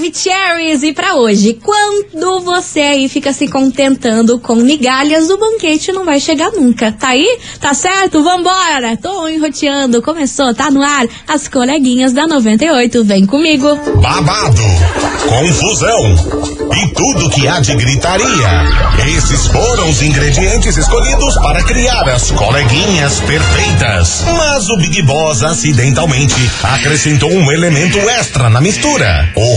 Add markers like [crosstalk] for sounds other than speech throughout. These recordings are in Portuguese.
Maravicheries! E pra hoje, quando você aí fica se contentando com migalhas, o banquete não vai chegar nunca. Tá aí? Tá certo? Vambora! Tô enroteando, começou, tá no ar. As coleguinhas da 98, vem comigo. Babado, confusão e tudo que há de gritaria. Esses foram os ingredientes escolhidos para criar as coleguinhas perfeitas. Mas o Big Boss acidentalmente acrescentou um elemento extra na mistura: o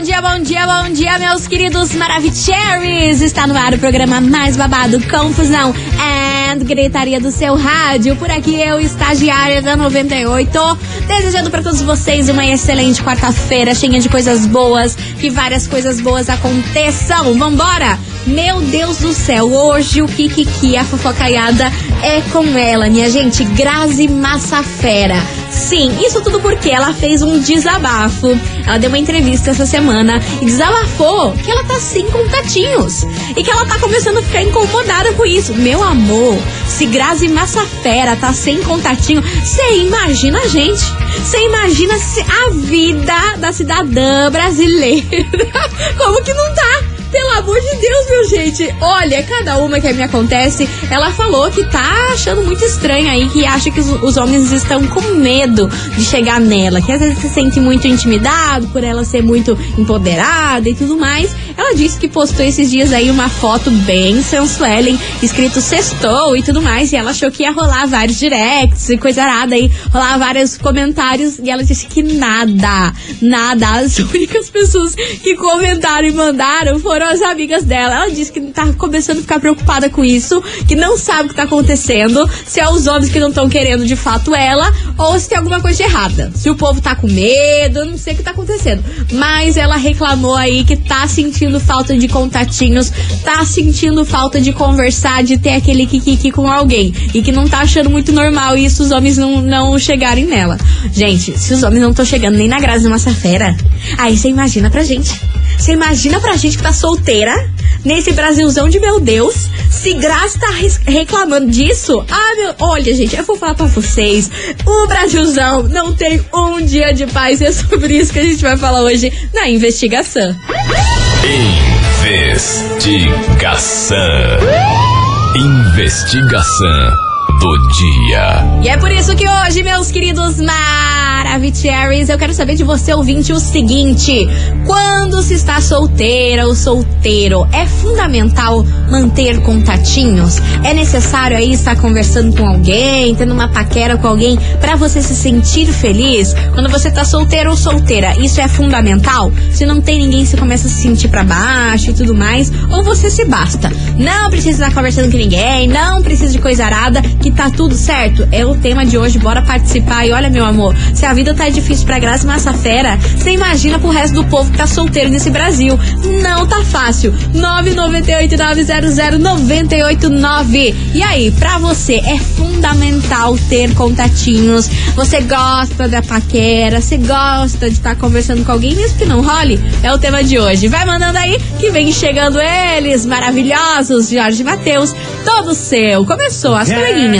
Bom dia, bom dia, bom dia, meus queridos Maravicheries! Está no ar o programa mais babado, Confusão and Gritaria do seu rádio. Por aqui eu, estagiária da 98, desejando para todos vocês uma excelente quarta-feira, cheia de coisas boas, que várias coisas boas aconteçam. Vambora! Meu Deus do céu, hoje o Kikiki, a fofocaiada, é com ela, minha gente, Grazi Massafera. Sim, isso tudo porque ela fez um desabafo. Ela deu uma entrevista essa semana e desabafou que ela tá sem contatinhos. E que ela tá começando a ficar incomodada com isso. Meu amor, se Grazi Massafera tá sem contatinho, você imagina a gente. Você imagina a vida da cidadã brasileira. [laughs] Como que não tá? Pelo amor de Deus, meu gente. Olha, cada uma que me acontece, ela falou que tá achando muito estranho aí, que acha que os, os, homens estão com medo de chegar nela, que às vezes se sente muito intimidado por ela ser muito empoderada e tudo mais. Ela disse que postou esses dias aí uma foto bem sensuelen, escrito sextou e tudo mais, e ela achou que ia rolar vários directs e coisa arada aí, rolar vários comentários, e ela disse que nada, nada. As [laughs] únicas pessoas que comentaram e mandaram foram as amigas dela. Ela disse que tá começando a ficar preocupada com isso, que não sabe o que tá acontecendo, se é os homens que não estão querendo de fato ela, ou se tem alguma coisa errada. Se o povo tá com medo, não sei o que tá acontecendo. Mas ela reclamou aí que tá sentindo falta de contatinhos, tá sentindo falta de conversar, de ter aquele kikiki com alguém. E que não tá achando muito normal isso os homens não, não chegarem nela. Gente, se os homens não estão chegando nem na Graça de Massafera, aí você imagina pra gente. Você imagina pra gente que tá solteira, nesse Brasilzão de meu Deus, se Graça tá reclamando disso? Ah, meu. Olha, gente, eu vou falar pra vocês. O Brasilzão não tem um dia de paz. E é sobre isso que a gente vai falar hoje na investigação. Investigação. Investigação do dia. E é por isso que hoje, meus queridos Maravicheries, eu quero saber de você, ouvinte, o seguinte: quando se está solteira ou solteiro, é fundamental manter contatinhos? É necessário aí estar conversando com alguém, tendo uma paquera com alguém para você se sentir feliz? Quando você tá solteiro ou solteira, isso é fundamental? Se não tem ninguém, você começa a se sentir para baixo e tudo mais, ou você se basta? Não precisa estar conversando com ninguém, não precisa de coisa arada, que tá tudo certo? É o tema de hoje, bora participar. E olha, meu amor, se a vida tá difícil pra Graça Massafera, você imagina pro resto do povo que tá solteiro nesse Brasil. Não tá fácil. 998-900-989. E aí, pra você, é fundamental ter contatinhos. Você gosta da paquera, você gosta de estar tá conversando com alguém, mesmo que não role? É o tema de hoje. Vai mandando aí que vem chegando eles, maravilhosos, Jorge Matheus, todo seu. Começou as coleguinhas.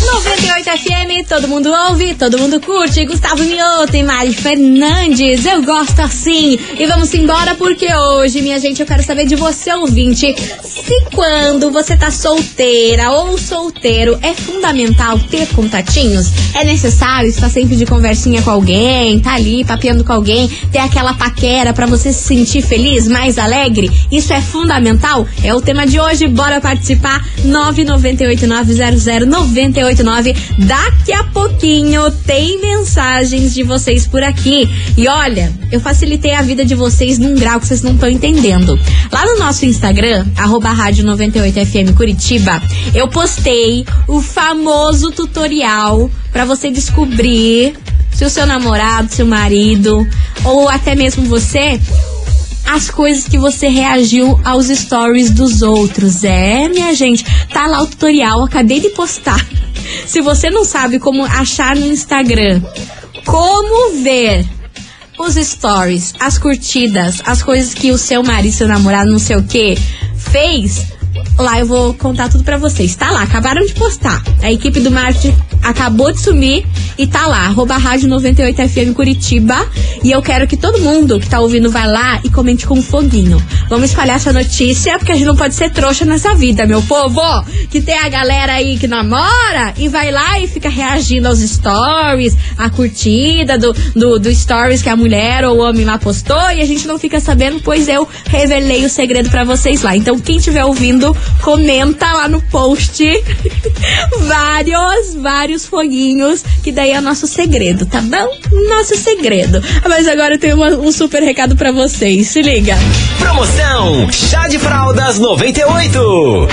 98 FM, todo mundo ouve, todo mundo curte. Gustavo Mioto e Mari Fernandes, eu gosto assim. E vamos embora porque hoje, minha gente, eu quero saber de você, ouvinte, se quando você tá solteira ou solteiro, é fundamental ter contatinhos? É necessário estar sempre de conversinha com alguém, tá ali papeando com alguém, ter aquela paquera para você se sentir feliz, mais alegre? Isso é fundamental? É o tema de hoje, bora participar. 998 900 98 989. Daqui a pouquinho tem mensagens de vocês por aqui. E olha, eu facilitei a vida de vocês num grau que vocês não estão entendendo. Lá no nosso Instagram, arroba rádio 98FM Curitiba, eu postei o famoso tutorial para você descobrir se o seu namorado, seu marido, ou até mesmo você as coisas que você reagiu aos stories dos outros. É, minha gente, tá lá o tutorial, acabei de postar. [laughs] Se você não sabe como achar no Instagram, como ver os stories, as curtidas, as coisas que o seu marido, seu namorado, não sei o que, fez, lá eu vou contar tudo pra vocês. Tá lá, acabaram de postar. A equipe do marketing acabou de sumir e tá lá, arroba rádio 98FM Curitiba. E eu quero que todo mundo que tá ouvindo vá lá e comente com um foguinho. Vamos espalhar essa notícia, porque a gente não pode ser trouxa nessa vida, meu povo. Que tem a galera aí que namora e vai lá e fica reagindo aos stories, a curtida do, do, do stories que a mulher ou o homem lá postou e a gente não fica sabendo, pois eu revelei o segredo para vocês lá. Então, quem estiver ouvindo, comenta lá no post [laughs] vários, vários foguinhos, que daí é nosso segredo, tá bom? Nosso segredo. Mas agora eu tenho uma- um super recado para vocês. Se liga. Promoção Chá de Fraldas 98.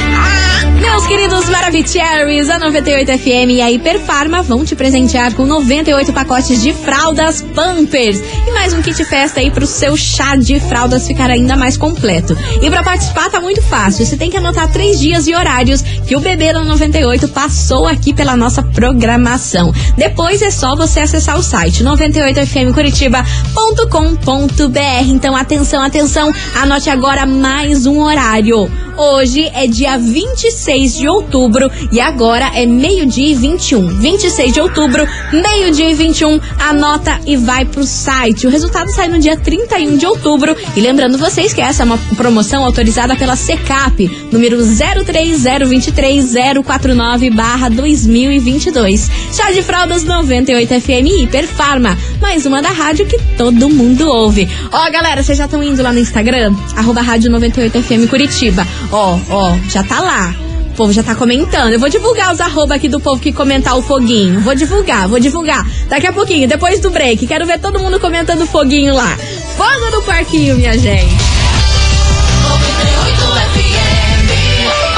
Meus queridos Maravicheries, a 98 FM e a Hiperfarma vão te presentear com 98 pacotes de fraldas Pampers e mais um kit festa aí pro seu chá de fraldas ficar ainda mais completo. E pra participar tá muito fácil, você tem que anotar três dias e horários que o bebê da 98 passou aqui pela nossa programação. Depois é só você acessar o site 98fmcuritiba.com.br. Então atenção, atenção, anote agora mais um horário. Hoje é dia 26 de outubro e agora é meio-dia e 21. 26 de outubro, meio-dia e 21. Anota e vai pro site. O resultado sai no dia 31 de outubro. E lembrando vocês que essa é uma promoção autorizada pela Secap, número 03023049 barra 2022. Chá de fraldas 98 FM Hiperfarma. Mais uma da rádio que todo mundo ouve. Ó, galera, vocês já estão indo lá no Instagram? Arroba rádio 98 FM Curitiba. Ó, ó, já tá lá. O povo já tá comentando. Eu vou divulgar os arroba aqui do povo que comentar o foguinho. Vou divulgar, vou divulgar. Daqui a pouquinho, depois do break. Quero ver todo mundo comentando foguinho lá. Fogo no parquinho, minha gente.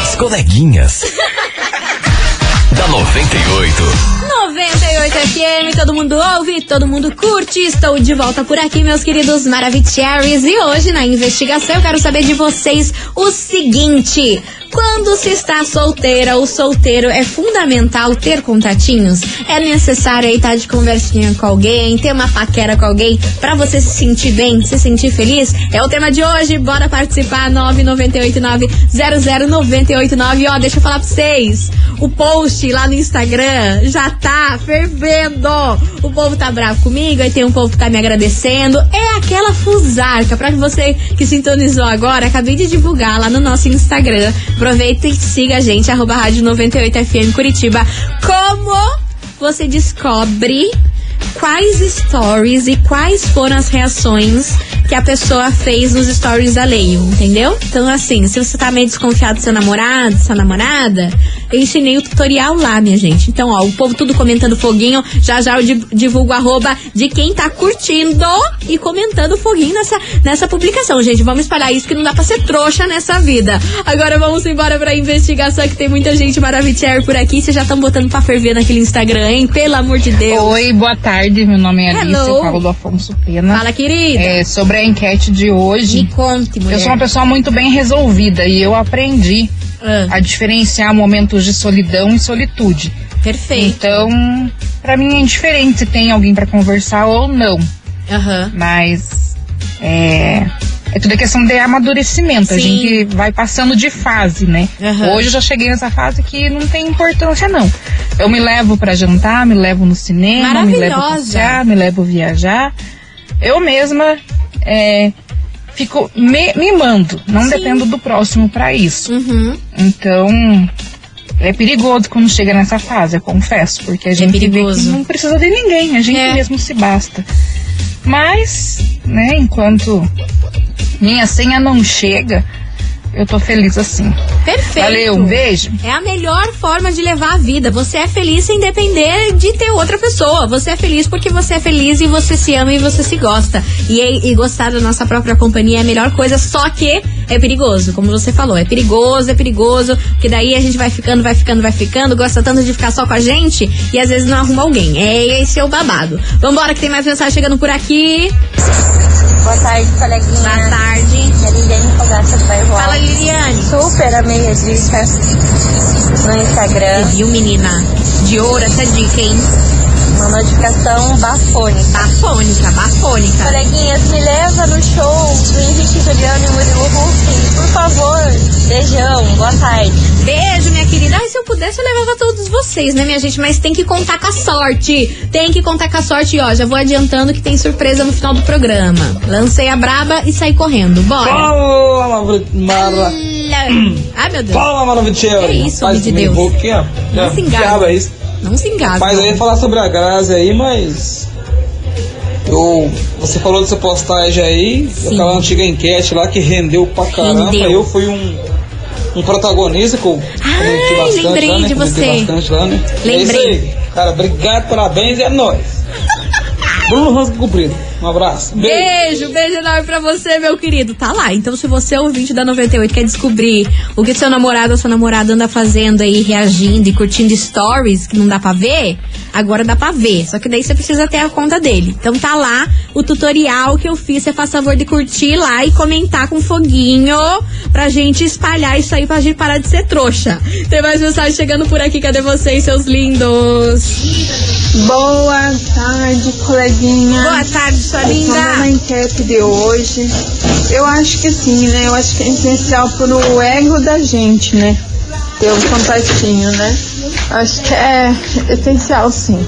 As coleguinhas. [laughs] da 98. 98 FM, todo mundo ouve, todo mundo curte. Estou de volta por aqui, meus queridos Maravicheries. E hoje, na investigação, eu quero saber de vocês o seguinte: quando se está solteira ou solteiro, é fundamental ter contatinhos? É necessário aí estar de conversinha com alguém, ter uma paquera com alguém pra você se sentir bem, se sentir feliz? É o tema de hoje, bora participar, 998900989. Ó, deixa eu falar pra vocês, o post lá no Instagram já tá fervendo. O povo tá bravo comigo, aí tem um povo que tá me agradecendo. É aquela fusarca, pra você que sintonizou agora, acabei de divulgar lá no nosso Instagram. Aproveita e siga a gente, arroba rádio 98FM Curitiba. Como você descobre quais stories e quais foram as reações que a pessoa fez nos stories alheio, entendeu? Então, assim, se você tá meio desconfiado do seu namorado, sua namorada, eu ensinei o tutorial lá, minha gente. Então, ó, o povo tudo comentando foguinho, já já eu di- divulgo arroba de quem tá curtindo e comentando foguinho nessa, nessa publicação, gente. Vamos espalhar isso que não dá pra ser trouxa nessa vida. Agora vamos embora pra investigação que tem muita gente maravilhosa por aqui. Vocês já estão botando pra ferver naquele Instagram, hein? Pelo amor de Deus. Oi, boa tarde. Meu nome é Alice, Hello. eu falo do Afonso Pena. Fala, querida. É, sobre a enquete de hoje, Me conte, mulher. eu sou uma pessoa muito bem resolvida e eu aprendi Ah, a diferenciar momentos de solidão e solitude. perfeito. Então, pra mim é indiferente se tem alguém pra conversar ou não, Aham. mas é, é tudo questão de amadurecimento. A Sim. gente vai passando de fase, né? Aham. Hoje eu já cheguei nessa fase que não tem importância, não. Eu me levo pra jantar, me levo no cinema, me levo passear, me levo viajar. Eu mesma é, fico me mimando, não Sim. dependo do próximo pra isso. Uhum. Então, é perigoso quando chega nessa fase, eu confesso, porque a gente vê que não precisa de ninguém, a gente É. mesmo se basta. Mas, né, enquanto minha senha não chega, eu tô feliz assim. Perfeito. Valeu, um beijo. É a melhor forma de levar a vida. Você é feliz sem depender de ter outra pessoa. Você é feliz porque você é feliz e você se ama e você se gosta. E, e gostar da nossa própria companhia é a melhor coisa, só que é perigoso, como você falou. É perigoso, é perigoso, porque daí a gente vai ficando, vai ficando, vai ficando, gosta tanto de ficar só com a gente e às vezes não arruma alguém. É esse é o babado. Vambora que tem mais mensagem chegando por aqui. Boa tarde, coleguinha. Boa tarde. Fala. Liliane. Super amei a dica no Instagram. Viu, menina? De ouro essa dica, hein? Uma notificação bafônica. Bafônica, bafônica. Coleguinhas, me leva no show do Henrique Juliano e Murilo Huff, por favor. Beijão, boa tarde. Beijo, minha querida. Ai, se eu pudesse, eu levava todos vocês, né, minha gente? Mas tem que contar com a sorte. Tem que contar com a sorte. E, ó, já vou adiantando que tem surpresa no final do programa. Lancei a braba e saí correndo. Bora. Fala. Mara... [clears throat] Ai, meu Deus. Fala, Maravicheiro. Que isso, homem de Deus. Não Já, se diabo é isso. Não se engasga. Mas eu ia falar sobre a Grazi aí, mas... Eu, você falou dessa postagem aí, Sim. aquela antiga enquete lá que rendeu pra caramba. Rendeu. Eu fui um, um protagonista que eu Ai, bastante lembrei lá, né? de você. bastante lá, né? Lembrei. É isso aí. Cara, obrigado, parabéns, é nóis. [laughs] Bruno Rosco Cumprido. Um abraço. Beijo. Beijo, beijo enorme pra você, meu querido. Tá lá. Então, se você é ouvinte da 98 quer descobrir o que seu namorado ou sua namorada anda fazendo aí, reagindo e curtindo stories que não dá pra ver, agora dá pra ver. Só que daí você precisa ter a conta dele. Então tá lá o tutorial que eu fiz. Você faz favor de curtir lá e comentar com foguinho pra gente espalhar isso aí pra gente parar de ser trouxa. Tem mais mensagem chegando por aqui. Cadê vocês, seus lindos? Boa tarde, coleguinha. Boa tarde, sua Respondendo a linda. enquete de hoje, eu acho que sim, né? Eu acho que é essencial pro ego da gente, né? Ter um contatinho, né? Acho que é essencial, sim.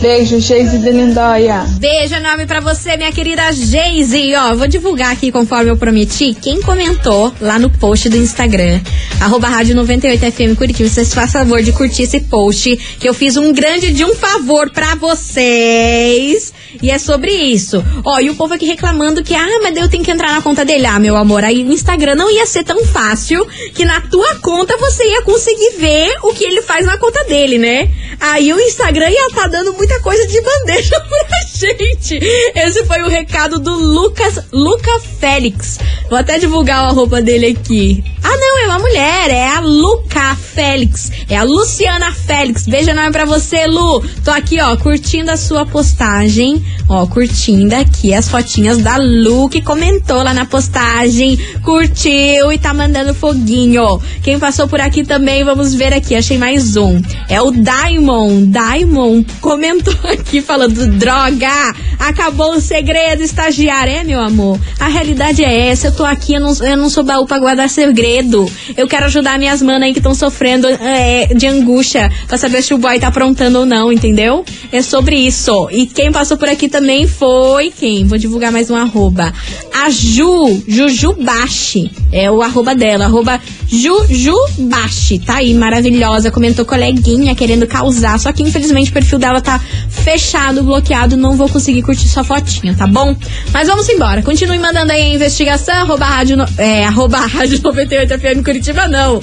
Beijo, Geise de Lindóia. Beijo enorme pra você, minha querida Geise. Ó, vou divulgar aqui conforme eu prometi. Quem comentou lá no post do Instagram, arroba rádio 98FM Curitiba, vocês façam favor de curtir esse post, que eu fiz um grande de um favor pra vocês. E é sobre isso. Ó, e o povo aqui reclamando que, ah, mas eu tenho que entrar na conta dele. Ah, meu amor, aí o Instagram não ia ser tão fácil que na tua conta você ia conseguir ver o que ele faz na conta dele, né? Aí o Instagram ia estar dando muita coisa de bandeja [laughs] pra gente. Esse foi o recado do Lucas, Luca Félix. Vou até divulgar a roupa dele aqui. Ah, não, é uma mulher, é a Luca Félix. É a Luciana Félix. Beijo enorme pra você, Lu. Tô aqui, ó, curtindo a sua postagem. Ó, curtindo aqui as fotinhas da Lu que comentou lá na postagem. Curtiu e tá mandando foguinho. Quem passou por aqui também, vamos ver aqui. Achei mais um. É o Daimon. Daimon comentou [laughs] aqui falando: droga! Acabou o segredo, estagiário. É, meu amor. A realidade é essa. Eu tô aqui, eu não, eu não sou baú pra guardar segredo. Eu quero ajudar minhas manas aí que estão sofrendo é, de angústia pra saber se o boy tá aprontando ou não, entendeu? É sobre isso. E quem passou por aqui também foi quem? Vou divulgar mais um arroba. A Ju, Jujubashi. É o arroba dela, arroba Jujubashi. Tá aí, maravilhosa. Comentou coleguinha querendo causar. Só que infelizmente o perfil dela tá fechado, bloqueado. Não vou conseguir curtir sua fotinha, tá bom? Mas vamos embora. Continue mandando aí a investigação. Arroba rádio, no- é, arroba [laughs] rádio 98 FM Curitiba, não.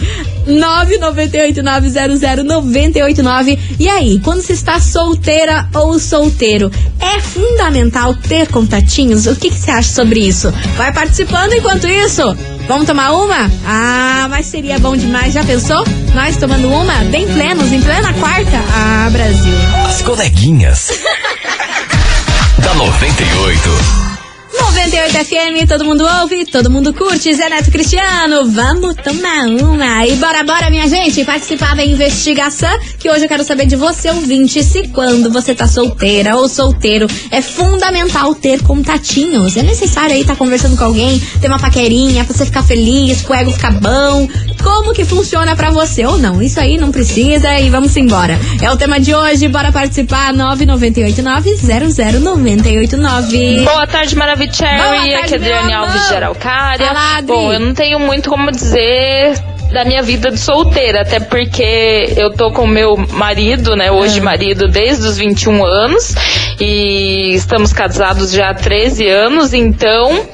998900989. E aí, quando se está solteira ou solteiro, é fundamental ter contatinhos? O que que você acha sobre isso? Vai participando enquanto isso? Vamos tomar uma? Ah, mas seria bom demais. Já pensou? Nós tomando uma, bem plenos, em plena quarta? Ah, Brasil. As coleguinhas. [laughs] da 98. 98 FM, todo mundo ouve, todo mundo curte. Zé Neto Cristiano, vamos tomar uma. E bora, bora, minha gente, participar da investigação. Que hoje eu quero saber de você, ouvinte, se quando você tá solteira ou solteiro, é fundamental ter contatinhos. É necessário aí estar conversando com alguém, ter uma paquerinha pra você ficar feliz, pro ego ficar bom. Como que funciona pra você ou não? Isso aí não precisa e vamos embora. É o tema de hoje, bora participar. 998900989. Boa tarde, Maravicherry. Tarde, Aqui é Adriane Alves de Araucária. Bom, eu não tenho muito como dizer da minha vida de solteira, até porque eu tô com meu marido, né, hoje Ah. marido desde os 21 anos e estamos casados já há 13 anos, então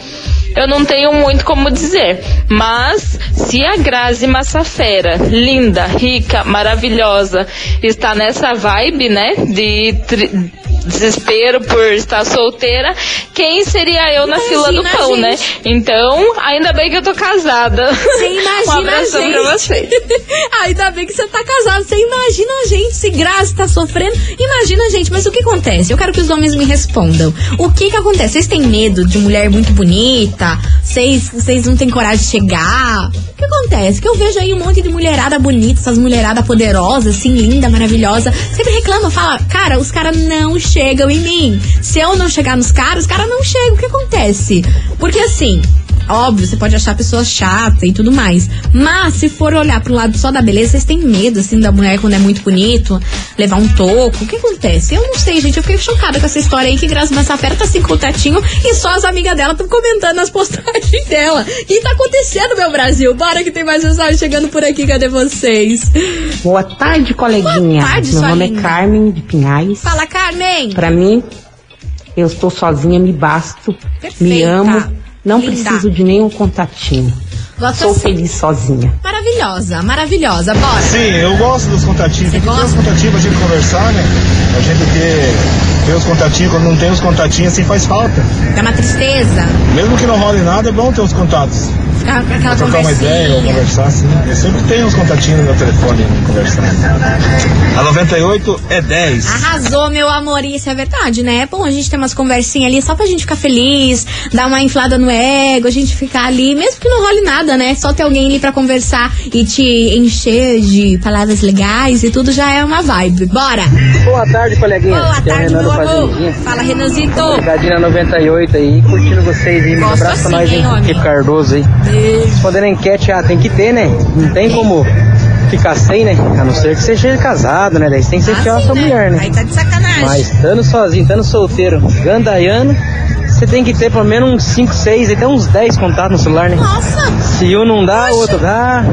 eu não tenho muito como dizer. Mas se a Grazi Massafera, linda, rica, maravilhosa, está nessa vibe, né, de desespero por estar solteira, quem seria eu na fila do Imagina, pão, né? Então, ainda bem que eu tô casada. Você [laughs] imagina um abração a gente. pra vocês. [laughs] Ainda bem que você tá casado. Você imagina a gente se Grazi tá sofrendo. Imagina a gente, mas o que acontece? Eu quero que os homens me respondam. O que que acontece? Vocês têm medo de mulher muito bonita? Vocês, vocês não têm coragem de chegar? O que acontece? Que eu vejo aí um monte de mulherada bonita, essas mulherada poderosas, assim, linda, maravilhosa. Sempre reclama, fala, cara, os caras não chegam em mim. Se eu não chegar nos caras, os caras não chegam. O que acontece? Porque assim, Óbvio, você pode achar a pessoa chata e tudo mais. Mas se for olhar pro lado só da beleza, vocês têm medo, assim, da mulher quando é muito bonito, levar um toco. O que acontece? Eu não sei, gente. Eu fiquei chocada com essa história aí que Graça Massafera tá sem contatinho e só as amigas dela estão comentando nas postagens [laughs] dela. E tá acontecendo, meu Brasil. Bora que tem mais mensagem chegando por aqui. Cadê vocês? Boa tarde, coleguinha. Boa tarde, Meu nome linda. é Carmen de Pinhais. Fala, Carmen. Pra mim, eu estou sozinha, me basto, Perfeita. me amo, não Linda. preciso de nenhum contatinho. Gosto Sou assim. feliz sozinha. Maravilhosa, maravilhosa. Bora. Sim, eu gosto dos contatinhos. Tem que ter os contatinhos pra gente conversar, né? A gente ter, ter os contatinhos. Quando não tem os contatinhos, assim faz falta. É uma tristeza. Mesmo que não role nada, é bom ter os contatos. Aquela Pra trocar uma ideia ou conversar, assim. Eu sempre tenho os contatinhos no meu telefone pra conversar. A 98 é 10. Arrasou, meu amor, e isso é verdade, né? É bom a gente ter umas conversinhas ali só pra gente ficar feliz, dar uma inflada no ego, a gente ficar ali, mesmo que não role nada, né? Só ter alguém ali pra conversar e te encher de palavras legais e tudo já é uma vibe. Bora! Boa tarde, coleguinha. Boa Aqui é tarde, Renan meu amor. Fala, Renanzito. Ligadinho na 98 aí, curtindo vocês aí. Um abraço pra assim, nós, hein, Cardoso aí. Respondendo a enquete, ah, tem que ter, né? Não tem como ficar sem, né? A não ser que você seja casado, né? Daí você tem que ser fiel à sua mulher, né? Aí tá de sacanagem. Mas estando sozinho, estando solteiro, gandaiano, você tem que ter pelo menos uns 5, 6, até uns 10 contatos no celular, né? Nossa! Se um não dá, o outro dá.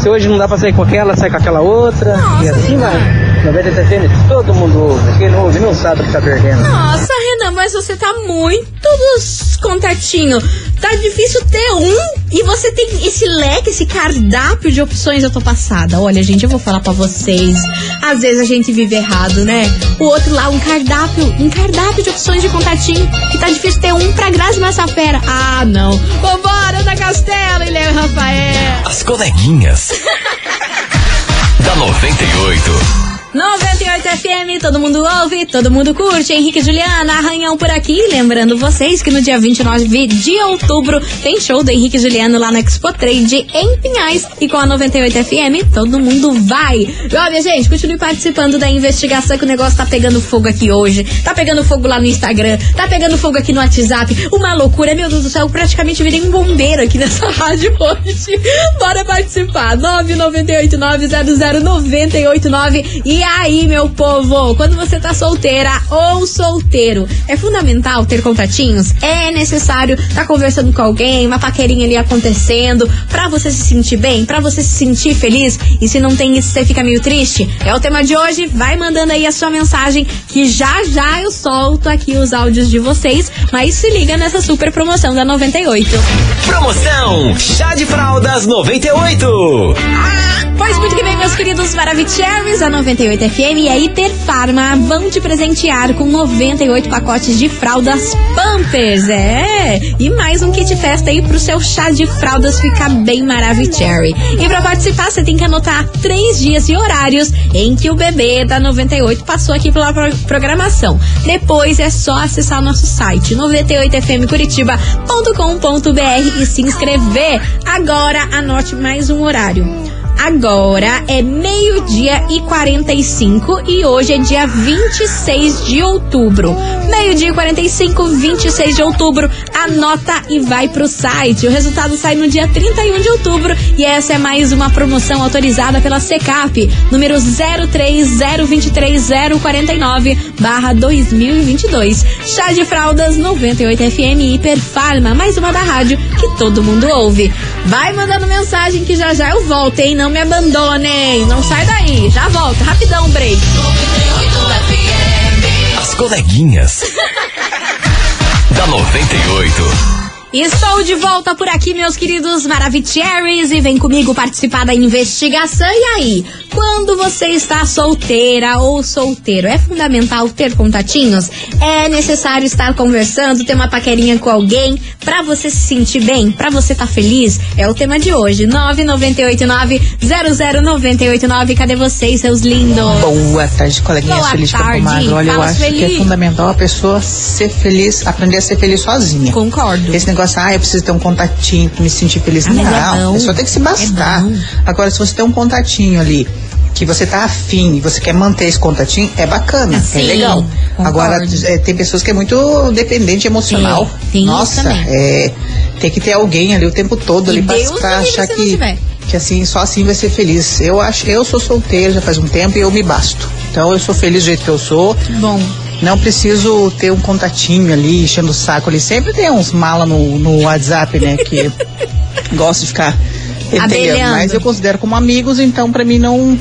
Se hoje não dá pra sair com aquela, sai com aquela outra. Nossa, e assim vai. 97 FM, todo mundo ouve. Quem não ouve não sabe o que tá perdendo. Nossa, mas você tá muito dos contatinhos. Tá difícil ter um e você tem esse leque, esse cardápio de opções. Eu tô passada. Olha, gente, eu vou falar pra vocês. Às vezes a gente vive errado, né? O outro lá, um cardápio, um cardápio de opções de contatinho. Que tá difícil ter um pra Grazi Massafera. Ah, não. Vambora da Castela e Léo Rafael. As coleguinhas. [laughs] da 98. 98 FM, todo mundo ouve, todo mundo curte. Henrique e Juliana, arranhão por aqui. Lembrando vocês que no dia 29 de outubro tem show do Henrique e Juliano lá na Expo Trade em Pinhais. E com a 98 FM, todo mundo vai. E olha, gente, continue participando da investigação que o negócio tá pegando fogo aqui hoje. Tá pegando fogo lá no Instagram, tá pegando fogo aqui no WhatsApp. Uma loucura, meu Deus do céu, praticamente virei um bombeiro aqui [laughs] nessa rádio hoje. Bora participar. 998900989. E aí, meu povo, quando você tá solteira ou solteiro, é fundamental ter contatinhos? É necessário tá conversando com alguém, uma paquerinha ali acontecendo, pra você se sentir bem, pra você se sentir feliz. E se não tem isso, você fica meio triste? É o tema de hoje. Vai mandando aí a sua mensagem que já já eu solto aqui os áudios de vocês. Mas se liga nessa super promoção da 98. Promoção Chá de Fraldas 98. Pois muito que bem, meus queridos Maravicheries, a 98 FM e a Hiperfarma vão te presentear com 98 pacotes de fraldas Pampers, é! E mais um kit festa aí pro seu chá de fraldas ficar bem Maravicherry. E pra participar, você tem que anotar três dias e horários em que o bebê da 98 passou aqui pela pro- programação. Depois é só acessar o nosso site 98fmcuritiba.com.br e se inscrever. Agora anote mais um horário. Agora é meio-dia e 45 e hoje é dia 26 de outubro. Meio-dia e 45, 26 de outubro. Anota e vai pro site. O resultado sai no dia 31 de outubro e essa é mais uma promoção autorizada pela Secap, número 030230049 barra 2022. Chá de fraldas 98 FM Hiperfarma, mais uma da rádio que todo mundo ouve. Vai mandando mensagem que já já eu volto, hein? Não me abandonem. Não sai daí. Já volto. Rapidão, break. As coleguinhas. [laughs] da 98. Estou de volta por aqui, meus queridos Maravicheries, e vem comigo participar da investigação. E aí, quando você está solteira ou solteiro, é fundamental ter contatinhos? É necessário estar conversando, ter uma paquerinha com alguém pra você se sentir bem, pra você estar tá feliz? É o tema de hoje. 9989-00989. Cadê vocês, seus lindos? Boa tarde, coleguinha Boa feliz tarde. Olha, eu Fala, acho Sueli. que é fundamental a pessoa ser feliz, aprender a ser feliz sozinha. Concordo. Esse negócio, ah, eu preciso ter um contatinho pra me sentir feliz. Ah, é não, bom. a pessoa tem que se bastar. Agora, se você tem um contatinho ali, que você tá afim e você quer manter esse contatinho, é bacana, Sim, é legal. concordo. Agora, é, tem pessoas que é muito dependente emocional. É, tem Nossa, é, tem que ter alguém ali o tempo todo E ali pra, Deus pra livre achar que, que assim, só assim vai ser feliz. Eu acho, eu sou solteiro já faz um tempo e eu me basto. Então eu sou feliz do jeito que eu sou. Bom. Não preciso ter um contatinho ali, enchendo o saco ali. Sempre tem uns mala no, no WhatsApp, né? Que [laughs] gosta de ficar pentelhando. Abelhando. Mas eu considero como amigos, então pra mim não,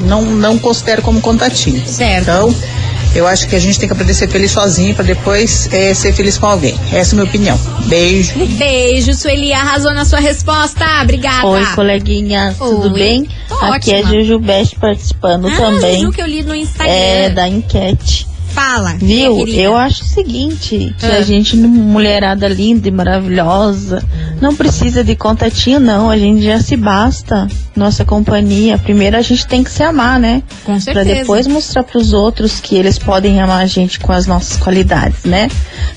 não, não considero como contatinho. Certo. Então, eu acho que a gente tem que aprender a ser feliz sozinho pra depois eh, ser feliz com alguém. Essa é a minha opinião. Beijo. Beijo, Sueli. Arrasou na sua resposta. Obrigada. Oi, coleguinhas, tudo Oi. bem? Tô Aqui é ótima. Juju Best participando Ah, também. Juju que eu li no Instagram. É, da enquete. Fala. Viu? Eu acho o seguinte, que Ah. a gente, mulherada linda e maravilhosa, não precisa de contatinho, não. A gente já se basta. Nossa companhia. Primeiro a gente tem que se amar, né? Com Pra certeza. depois mostrar pros outros que eles podem amar a gente com as nossas qualidades, né?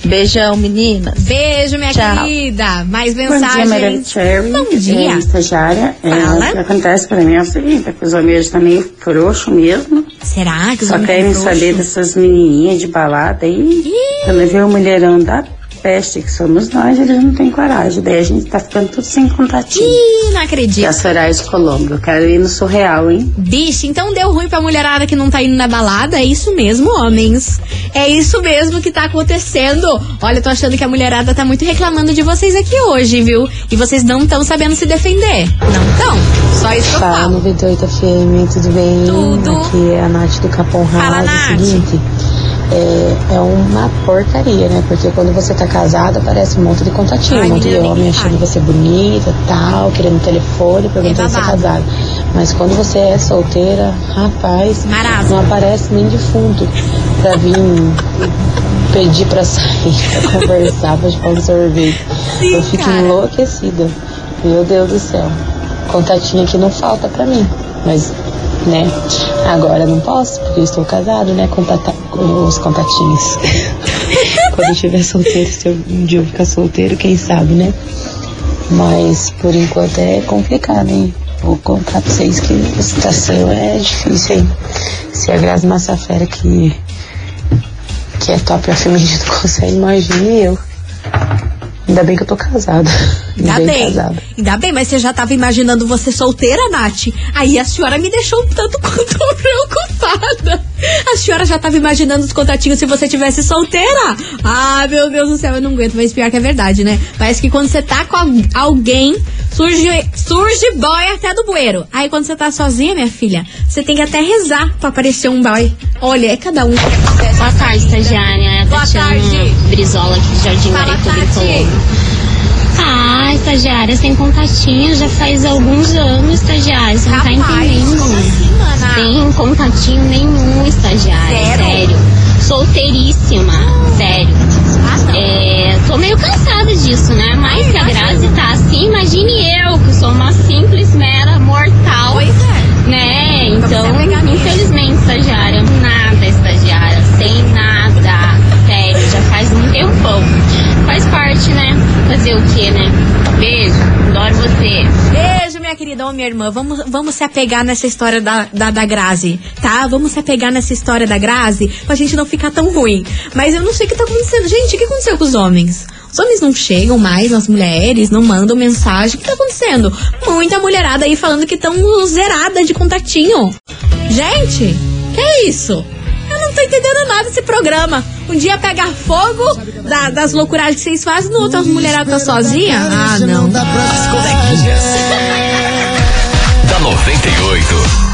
Beijão, meninas. Beijo, minha Tchau. querida. Mais Bom dia. Maria Cherry. Bom dia. É, estagiária. É, o que acontece pra mim é o seguinte, é que os homens tá meio frouxo mesmo. Será que os Só querem saber dessas menininhas de balada aí. Quando vê o mulherão da peste que somos nós, eles não têm coragem. Daí a gente tá ficando tudo sem contatinho. Ih, não E acredito. a Soraya Colombo, eu quero ir no surreal, hein? Bicho, então deu ruim pra mulherada que não tá indo na balada? É isso mesmo, homens. É isso mesmo que tá acontecendo. Olha, eu tô achando que a mulherada tá muito reclamando de vocês aqui hoje, viu? E vocês não estão sabendo se defender. Não estão. Só isso que eu Fala, falo. 98 FM, tudo bem? Tudo. Aqui é a Nath do Capão Fala, Raso. Nath. É o seguinte, é, é uma porcaria, né? Porque quando você tá casada, aparece um monte de contatinho, Ai, um monte de homem me achando você bonita tal, querendo telefone, perguntando se é casada. Mas quando você é solteira, rapaz, não aparece nem defunto pra vir pedir pra sair, pra [laughs] conversar, pra chupar um sorvete. Sim, Eu fico cara. enlouquecida. Meu Deus do céu. Contatinho aqui não falta pra mim. Mas, né? Agora não posso, porque eu estou casado, né? Contata os contatinhos. [laughs] Quando eu estiver solteiro, se eu, um dia eu ficar solteiro, quem sabe, né? Mas por enquanto é complicado, hein? Vou contar pra vocês que a situação é difícil, hein? Se a Grazi Massafera que, que é top a feminina não [laughs] consegue, imagine eu. Ainda bem que eu tô casada. [laughs] Ainda bem, bem. casada. Ainda bem, mas você já tava imaginando você solteira, Nath? Aí a senhora me deixou um tanto [laughs] quanto preocupada. A senhora já tava imaginando os contatinhos se você tivesse solteira? Ah, meu Deus do céu, eu não aguento, mas pior que é verdade, né? Parece que quando você tá com al- alguém, surge, surge boy até do bueiro. Aí quando você tá sozinha, minha filha, você tem que até rezar pra aparecer um boy. Olha, é cada um. Boa tarde, estagiária. Boa Tatiana tarde. Brizola aqui de Jardim. Colombo. Ah, estagiária, sem contatinho já faz alguns anos, estagiária. Você não tá entendendo. assim? Sem contatinho nenhum, estagiária. Zero? Sério. Solteiríssima. Sério. Ah, É, tô meio cansada disso, né? Mas se a Grazi tá assim, imagine eu, que sou uma simples, mera mortal. Pois é. Né? Então, infelizmente, estagiária, nada, estagiária, sem nada. Sério, já faz um tempão. Faz parte, né? Fazer o quê, né? Beijo, adoro você. Beijo, querida. Ô, minha irmã, vamos, vamos se apegar nessa história da, da, da Grazi, tá? Vamos se apegar nessa história da Grazi pra gente não ficar tão ruim. Mas eu não sei o que tá acontecendo. Gente, o que aconteceu com os homens? Os homens não chegam mais nas mulheres, não mandam mensagem. O que tá acontecendo? Muita mulherada aí falando que estão zerada de contatinho. Gente, que é isso? Eu não tô entendendo nada desse programa. Um dia pega fogo da- das loucuragens que vocês fazem, no outro as mulheradas tá sozinha? Ah, não. As coleguinhas. Da 98.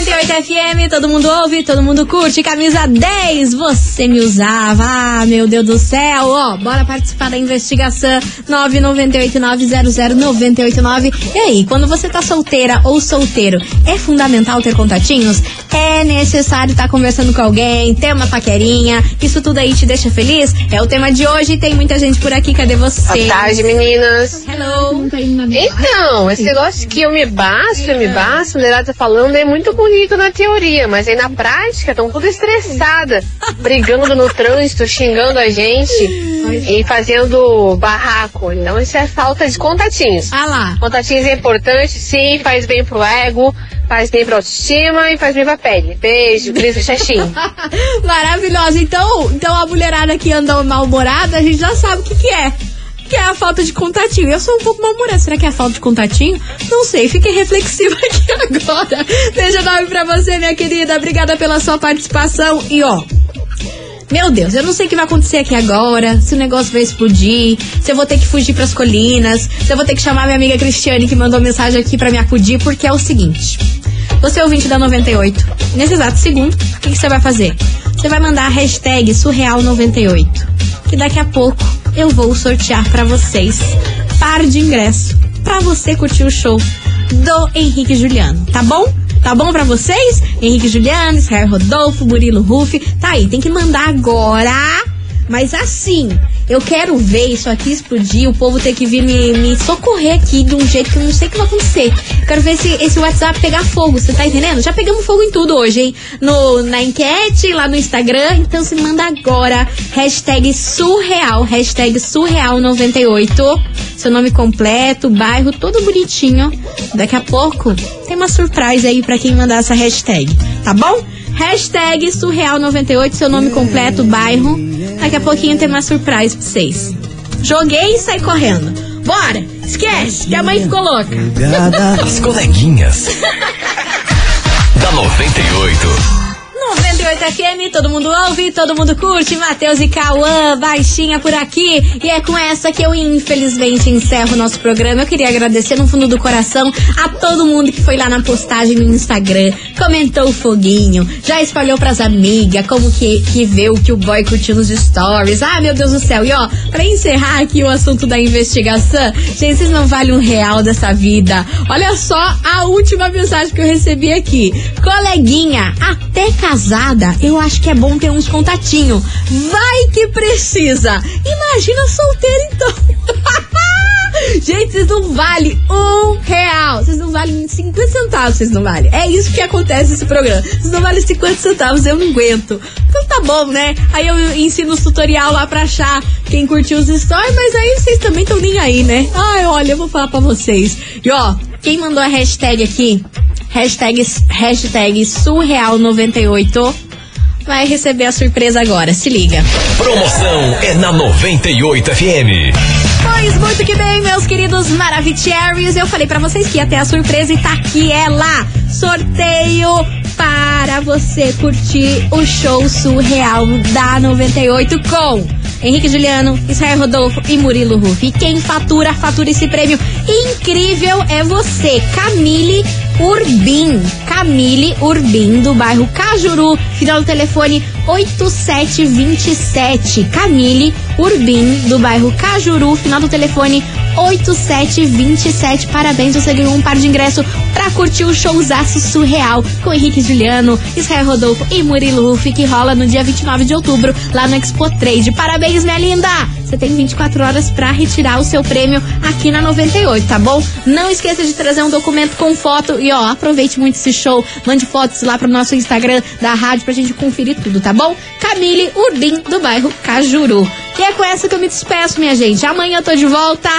98 FM, todo mundo ouve, todo mundo curte. Camisa 10, você me usava. Ah, meu Deus do céu. Ó, bora participar da investigação 998900989. E aí, quando você tá solteira ou solteiro, é fundamental ter contatinhos? É necessário estar conversando com alguém, ter uma paquerinha? Isso tudo aí te deixa feliz? É o tema de hoje. Tem muita gente por aqui. Cadê você? Boa tarde, meninas. Hello. Então, esse negócio que eu me basto, eu me basto, mulherada tá falando, é muito bonito na teoria, mas aí na prática estão tudo estressada, brigando no trânsito, xingando a gente e fazendo barraco. Então isso é falta de contatinhos. Ah lá. Contatinhos é importante, sim, faz bem pro ego, faz bem pra autoestima e faz bem pra pele. Beijo, Cris Xaxim. [laughs] Maravilhosa. Então, então a mulherada que anda mal-humorada, a gente já sabe o que, que é. Que é a falta de contatinho. Eu sou um pouco mal-humorada. Será que é a falta de contatinho? Não sei. Fiquei reflexiva [laughs] aqui agora. Beijo enorme pra você, minha querida. Obrigada pela sua participação. E ó, meu Deus, eu não sei o que vai acontecer aqui agora, se o negócio vai explodir, se eu vou ter que fugir pras colinas, se eu vou ter que chamar minha amiga Cristiane que mandou mensagem aqui pra me acudir, porque é o seguinte. Você é ouvinte da 98. Nesse exato segundo, o que você vai fazer? Você vai mandar a hashtag Surreal98. Que daqui a pouco eu vou sortear pra vocês par de ingresso pra você curtir o show do Henrique Juliano, tá bom? Tá bom pra vocês? Henrique Juliano, Israel Rodolfo, Murilo Ruff. Tá aí, tem que mandar agora. Mas assim, eu quero ver isso aqui explodir, o povo ter que vir me, me socorrer aqui de um jeito que eu não sei o que vai acontecer. Quero ver esse, esse WhatsApp pegar fogo, você tá entendendo? Já pegamos fogo em tudo hoje, hein? No, na enquete, lá no Instagram. Então se manda agora. Hashtag surreal, hashtag surreal98. Seu nome completo, bairro, todo bonitinho. Daqui a pouco tem uma surpresa aí pra quem mandar essa hashtag, tá bom? Hashtag Surreal98, seu nome completo, bairro. Daqui a pouquinho tem uma surpresa pra vocês. Joguei e saí correndo. Bora! Esquece, que a mãe ficou louca. As coleguinhas. [laughs] da 98. 98 FM, todo mundo ouve, todo mundo curte. Matheus e Cauã, baixinha por aqui. E é com essa que eu, infelizmente, encerro o nosso programa. Eu queria agradecer no fundo do coração a todo mundo que foi lá na postagem no Instagram, comentou o foguinho, já espalhou pras amigas, como que, que vê o que o boy curtiu nos stories. Ah, meu Deus do céu. E ó, pra encerrar aqui o assunto da investigação, gente, vocês não valem um real dessa vida. Olha só a última mensagem que eu recebi aqui. Coleguinha, até casada, eu acho que é bom ter uns contatinhos. Vai que precisa. Imagina solteiro então. [laughs] Gente, vocês não valem um real. Vocês não valem 50 centavos, vocês não valem. É isso que acontece nesse programa. Vocês não valem 50 centavos, eu não aguento. Então tá bom, né? Aí eu ensino os tutorial lá pra achar quem curtiu os stories, mas aí vocês também estão nem aí, né? Ai, olha, eu vou falar pra vocês. E ó, quem mandou a hashtag aqui, hashtag, hashtag surreal98, vai receber a surpresa agora. Se liga. Promoção é na 98 FM. Pois muito que bem, meus queridos Maravicheries. Eu falei pra vocês que ia ter a surpresa e tá aqui ela. Sorteio para você curtir o show surreal da 98 com Henrique Juliano, Israel Rodolfo e Murilo Ruff. E quem fatura, fatura esse prêmio incrível é você, Camille Urbim. Camille Urbim, do bairro Cajuru. Final do telefone 8727. Camille Urbim, do bairro Cajuru. Final do telefone 8727. Parabéns, você ganhou um par de ingresso pra curtir o showzaço surreal com Henrique Juliano, Israel Rodolfo e Murilo Ruff, que rola no dia 29 de outubro, lá no Expo Trade. Parabéns, minha linda! Você tem 24 horas pra retirar o seu prêmio aqui na 98, tá bom? Não esqueça de trazer um documento com foto e ó, aproveite muito esse show. Mande fotos lá pro nosso Instagram da rádio pra gente conferir tudo, tá bom? Camille Urbim, do bairro Cajuru. E é com essa que eu me despeço, minha gente. Amanhã eu tô de volta.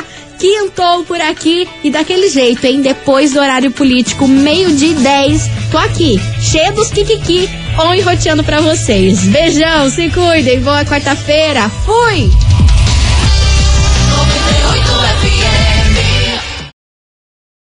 Quintou por aqui e daquele jeito, hein? Depois do horário político, meio-dia e 10, tô aqui, cheio dos kikiki, on e roteando pra vocês. Beijão, se cuidem, boa quarta-feira. Fui!